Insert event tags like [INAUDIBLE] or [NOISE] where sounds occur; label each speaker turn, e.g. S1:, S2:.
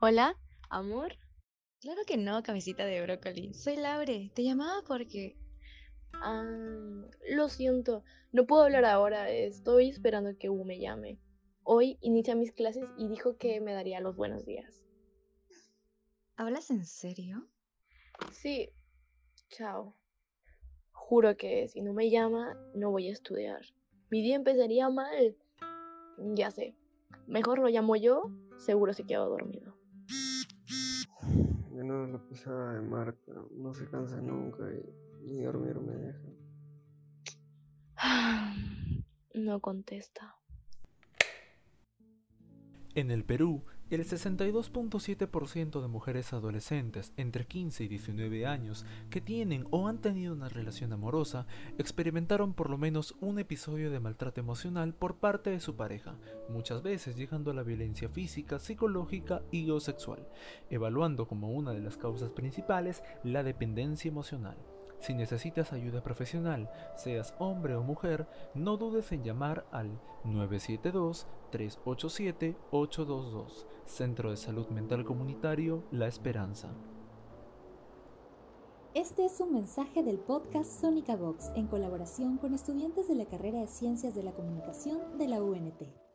S1: Hola, amor.
S2: Claro que no, camisita de brócoli. Soy Laure. Te llamaba porque...
S1: Ah, lo siento, no puedo hablar ahora. Estoy esperando que U me llame. Hoy inicia mis clases y dijo que me daría los buenos días.
S2: ¿Hablas en serio?
S1: Sí. Chao. Juro que si no me llama, no voy a estudiar. Mi día empezaría mal. Ya sé. Mejor lo llamo yo, seguro se quedó dormido.
S3: De nuevo la pesada de Marta, no se cansa nunca y ni dormir me deja. [SIGHS]
S1: No contesta.
S4: En el Perú, el 62.7% de mujeres adolescentes entre 15 y 19 años que tienen o han tenido una relación amorosa experimentaron por lo menos un episodio de maltrato emocional por parte de su pareja, muchas veces llegando a la violencia física, psicológica y o sexual, evaluando como una de las causas principales la dependencia emocional. Si necesitas ayuda profesional, seas hombre o mujer, no dudes en llamar al 972-387-822, Centro de Salud Mental Comunitario La Esperanza.
S5: Este es un mensaje del podcast Sónica Vox en colaboración con estudiantes de la carrera de Ciencias de la Comunicación de la UNT.